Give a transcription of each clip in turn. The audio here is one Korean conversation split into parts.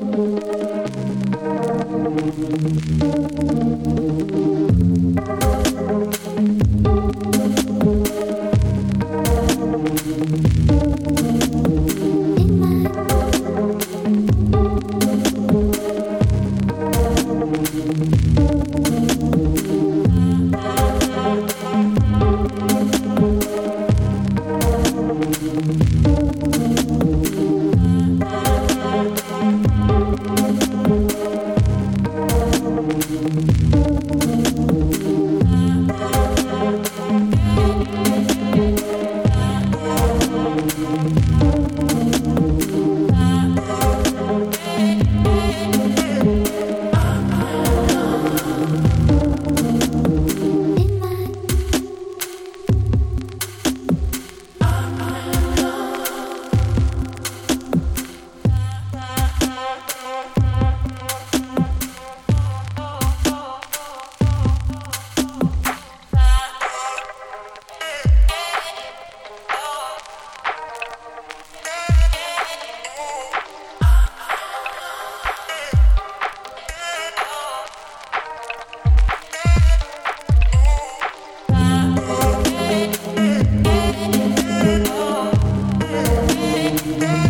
Thank you. Thank.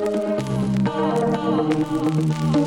Oh.